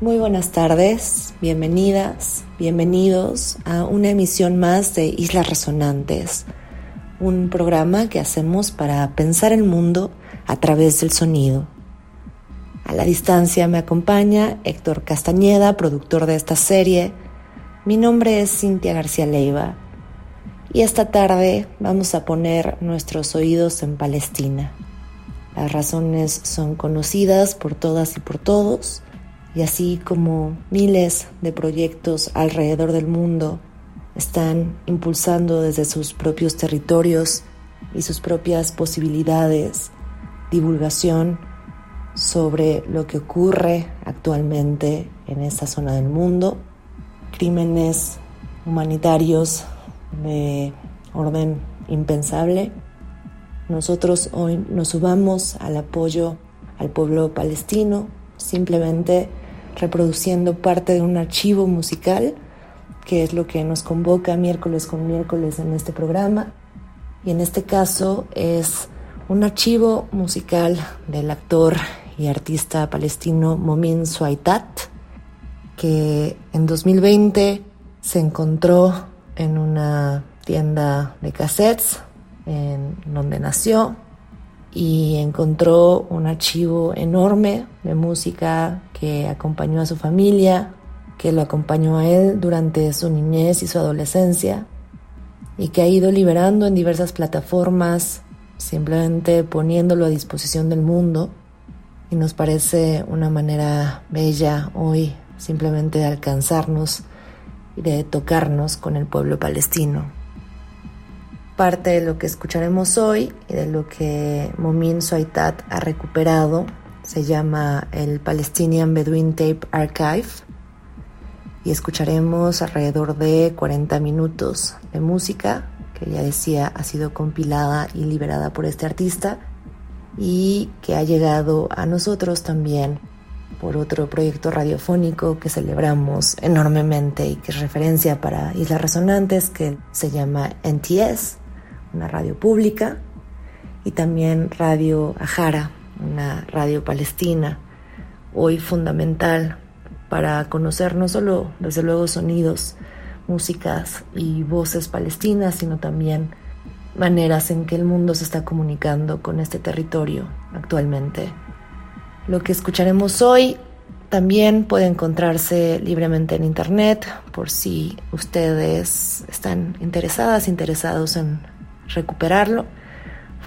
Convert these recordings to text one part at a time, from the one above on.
Muy buenas tardes, bienvenidas, bienvenidos a una emisión más de Islas Resonantes, un programa que hacemos para pensar el mundo a través del sonido. A la distancia me acompaña Héctor Castañeda, productor de esta serie. Mi nombre es Cintia García Leiva y esta tarde vamos a poner nuestros oídos en Palestina. Las razones son conocidas por todas y por todos y así como miles de proyectos alrededor del mundo están impulsando desde sus propios territorios y sus propias posibilidades divulgación sobre lo que ocurre actualmente en esta zona del mundo, crímenes humanitarios de orden impensable. Nosotros hoy nos subamos al apoyo al pueblo palestino, simplemente reproduciendo parte de un archivo musical, que es lo que nos convoca miércoles con miércoles en este programa. Y en este caso es un archivo musical del actor y artista palestino Momin Suaitat, que en 2020 se encontró en una tienda de cassettes en donde nació y encontró un archivo enorme de música que acompañó a su familia, que lo acompañó a él durante su niñez y su adolescencia y que ha ido liberando en diversas plataformas, simplemente poniéndolo a disposición del mundo. Y nos parece una manera bella hoy simplemente de alcanzarnos y de tocarnos con el pueblo palestino. Parte de lo que escucharemos hoy y de lo que Momin Suaitat ha recuperado se llama el Palestinian Bedouin Tape Archive y escucharemos alrededor de 40 minutos de música que ya decía ha sido compilada y liberada por este artista y que ha llegado a nosotros también por otro proyecto radiofónico que celebramos enormemente y que es referencia para Islas Resonantes que se llama NTS una radio pública, y también Radio Ajara, una radio palestina, hoy fundamental para conocer no solo, desde luego, sonidos, músicas y voces palestinas, sino también maneras en que el mundo se está comunicando con este territorio actualmente. Lo que escucharemos hoy también puede encontrarse libremente en internet por si ustedes están interesadas, interesados en recuperarlo.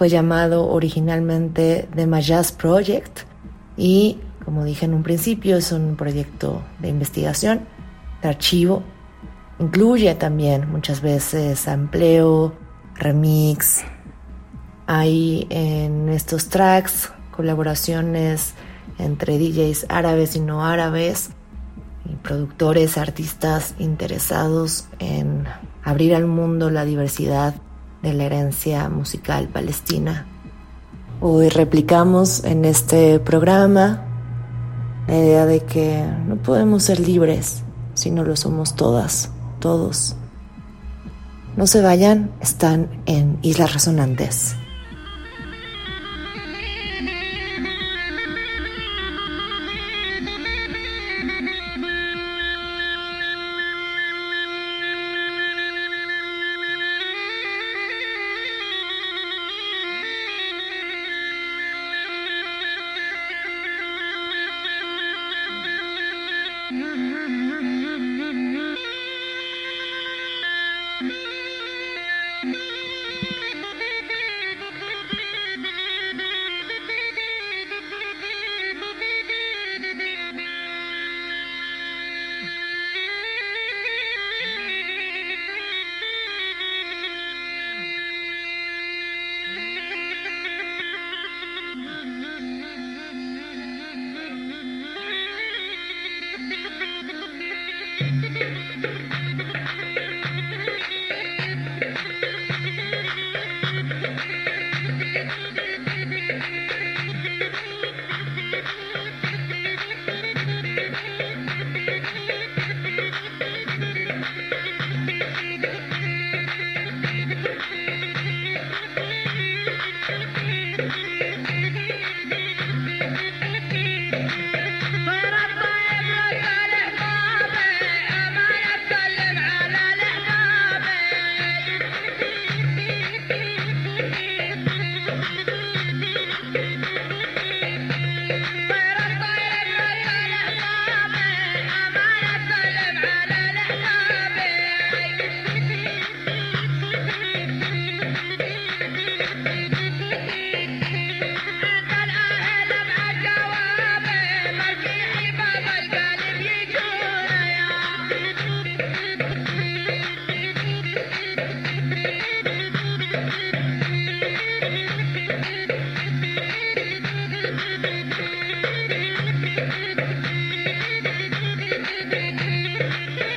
Fue llamado originalmente The Majas Project y, como dije en un principio, es un proyecto de investigación, de archivo. Incluye también muchas veces amplio, remix. Hay en estos tracks colaboraciones entre DJs árabes y no árabes productores, artistas interesados en abrir al mundo la diversidad de la herencia musical palestina. Hoy replicamos en este programa la idea de que no podemos ser libres si no lo somos todas, todos. No se vayan, están en Islas Resonantes. Thank you.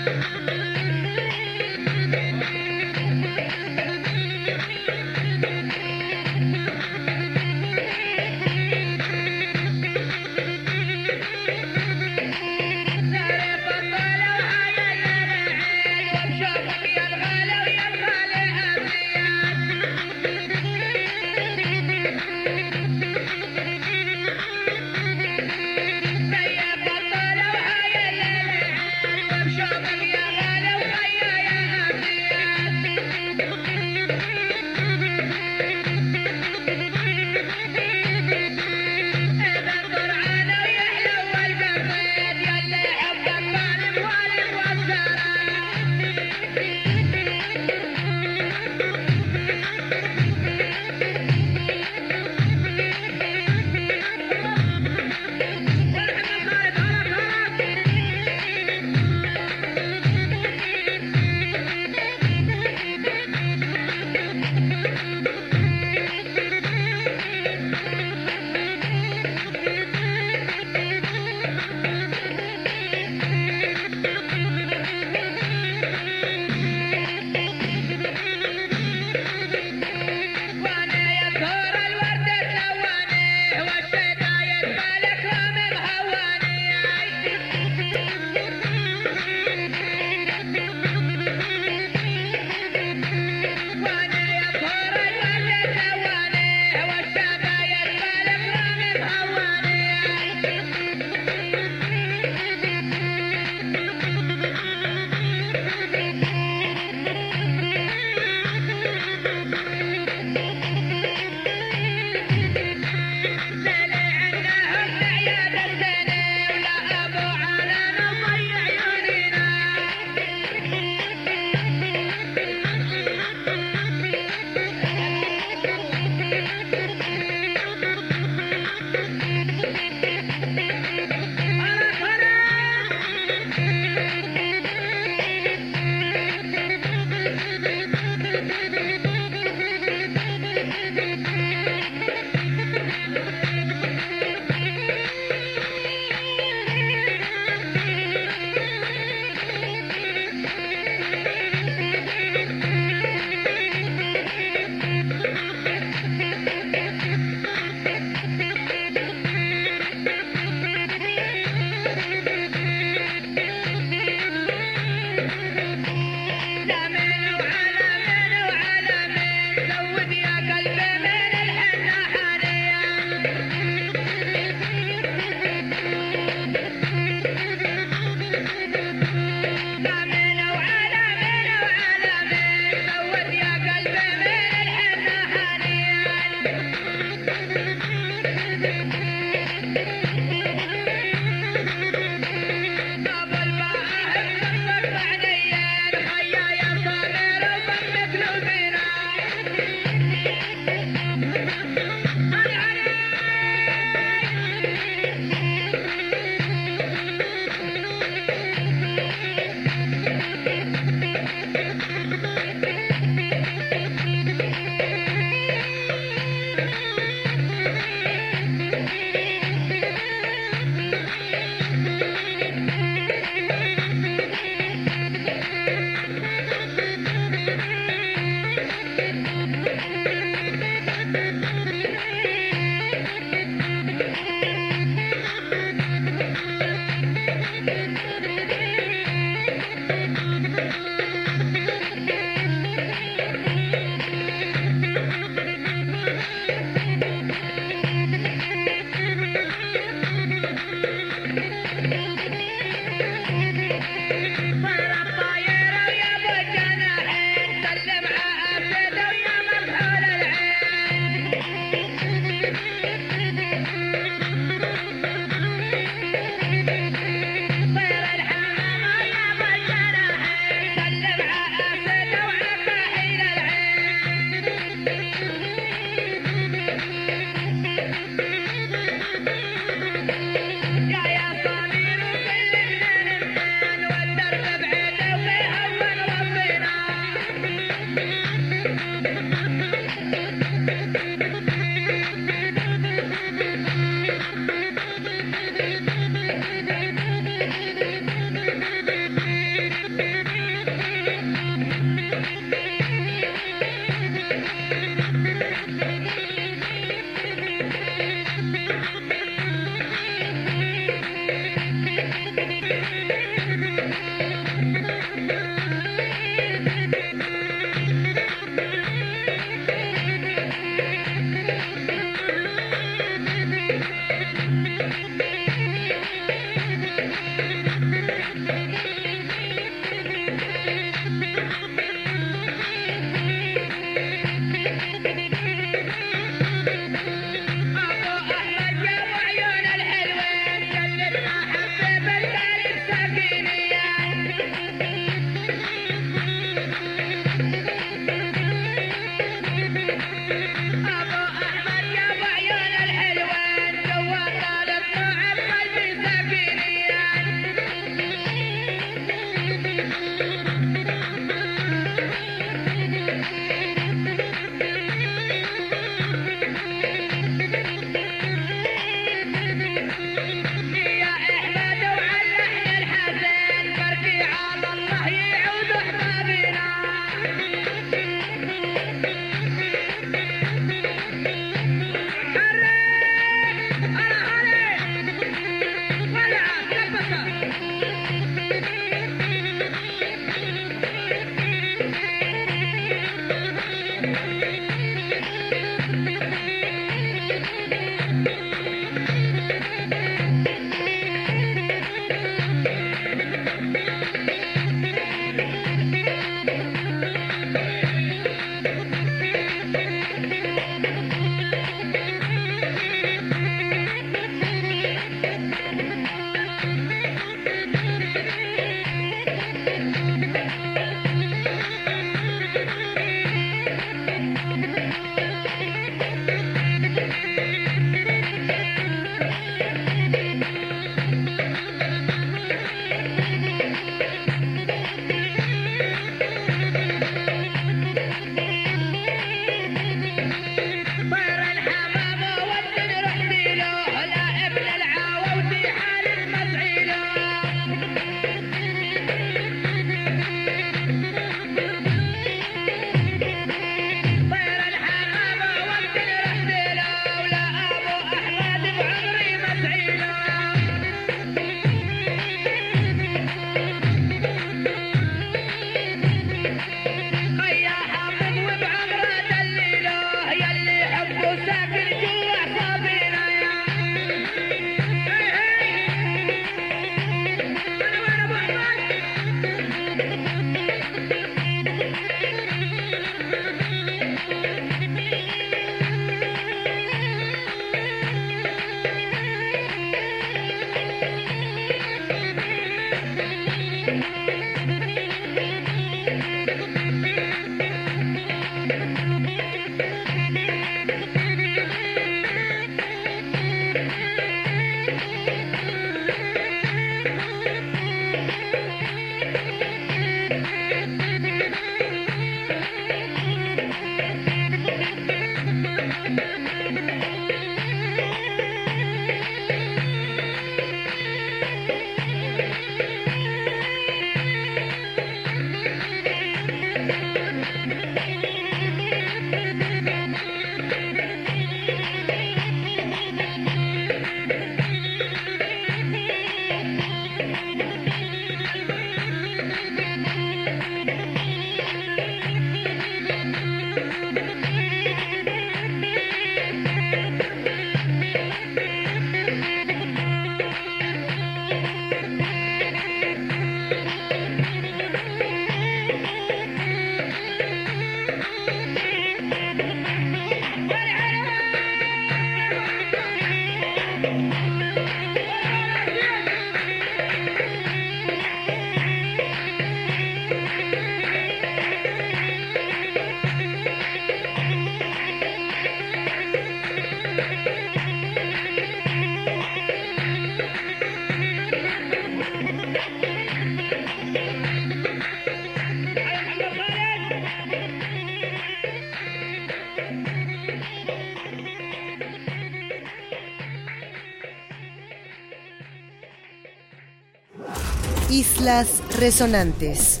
Resonantes.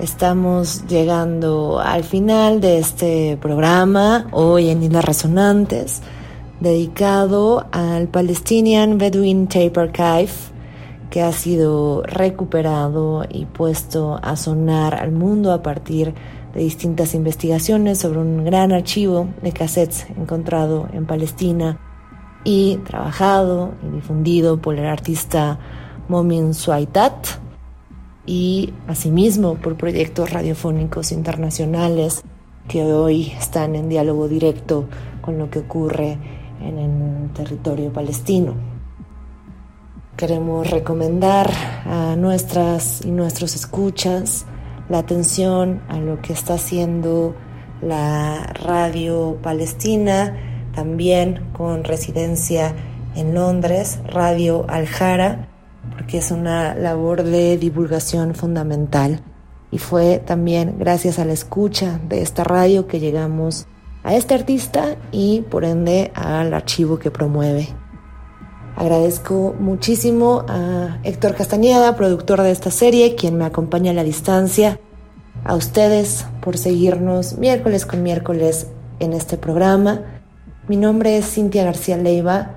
Estamos llegando al final de este programa, hoy en Islas Resonantes, dedicado al Palestinian Bedouin Tape Archive, que ha sido recuperado y puesto a sonar al mundo a partir de distintas investigaciones sobre un gran archivo de cassettes encontrado en Palestina y trabajado y difundido por el artista Momin Suaitat y asimismo por proyectos radiofónicos internacionales que hoy están en diálogo directo con lo que ocurre en el territorio palestino. Queremos recomendar a nuestras y nuestros escuchas la atención a lo que está haciendo la radio palestina también con residencia en Londres, Radio Aljara, porque es una labor de divulgación fundamental. Y fue también gracias a la escucha de esta radio que llegamos a este artista y por ende al archivo que promueve. Agradezco muchísimo a Héctor Castañeda, productor de esta serie, quien me acompaña a la distancia. A ustedes por seguirnos miércoles con miércoles en este programa mi nombre es Cintia García Leiva.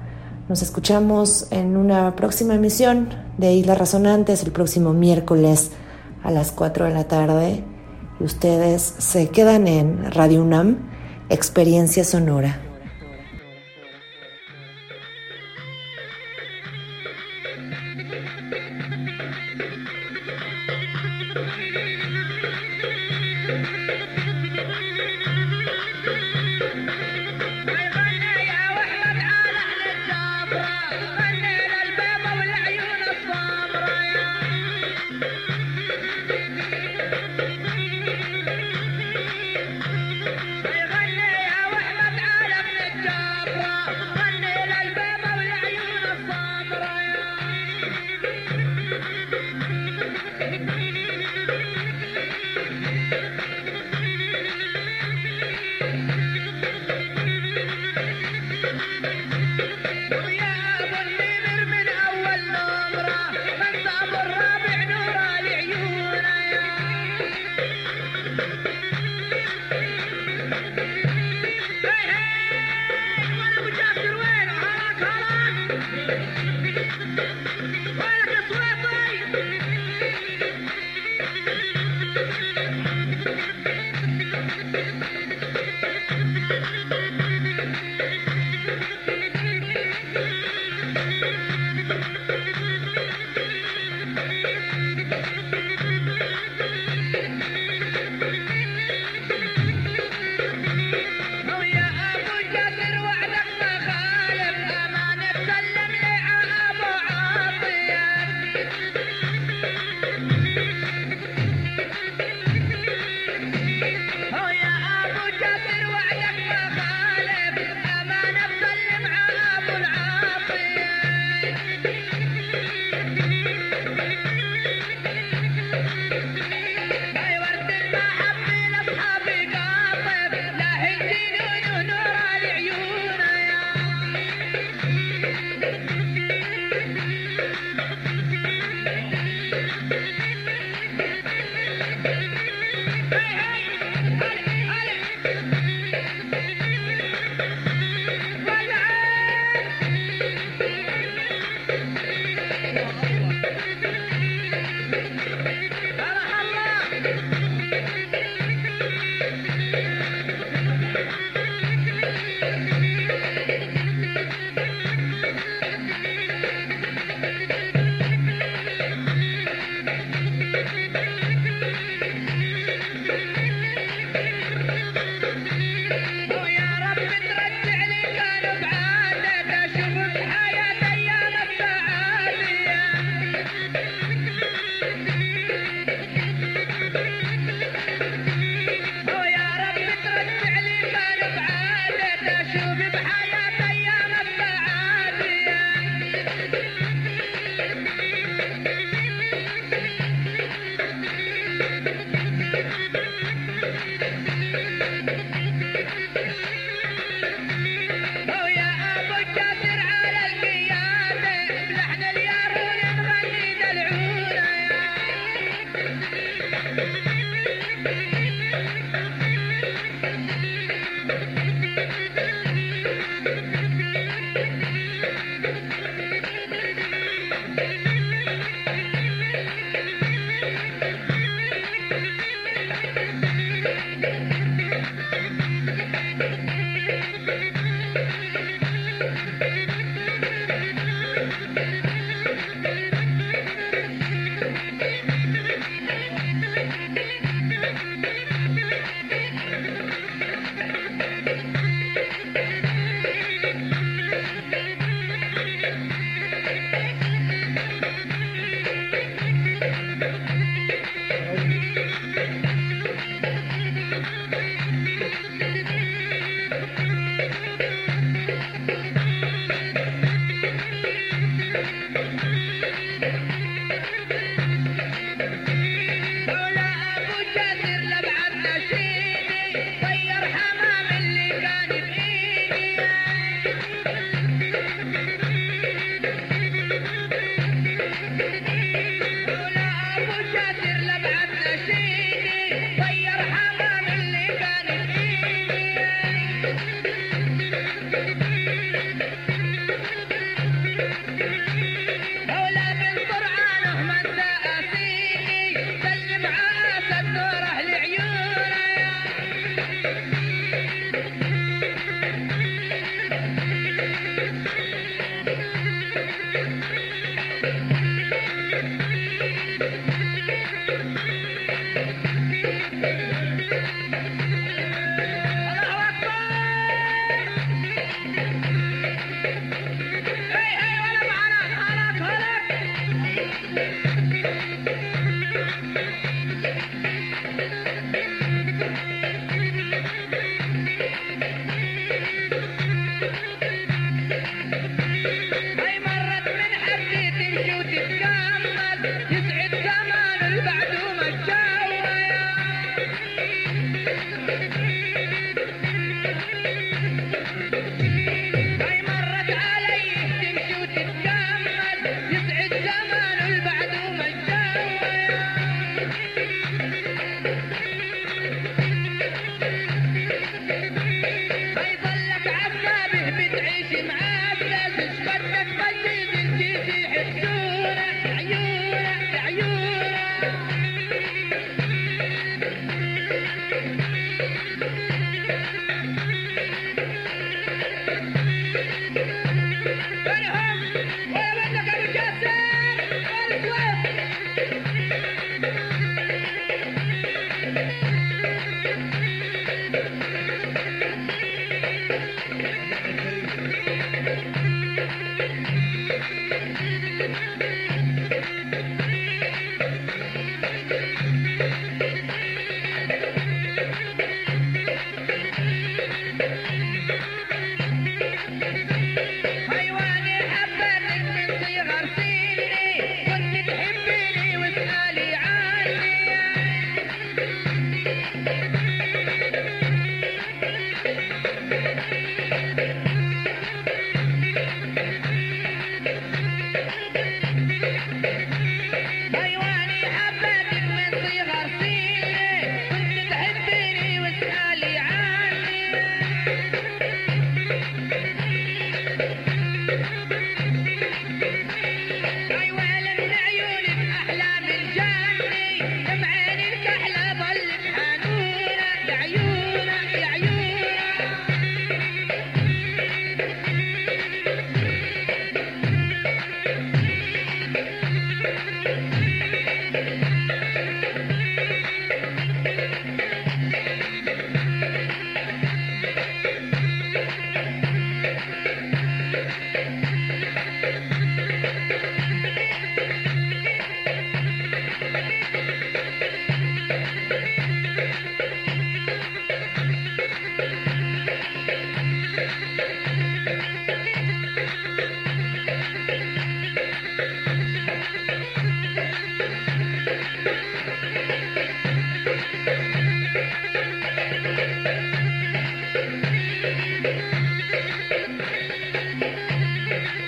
Nos escuchamos en una próxima emisión de Islas Razonantes el próximo miércoles a las 4 de la tarde. Y ustedes se quedan en Radio UNAM Experiencia Sonora.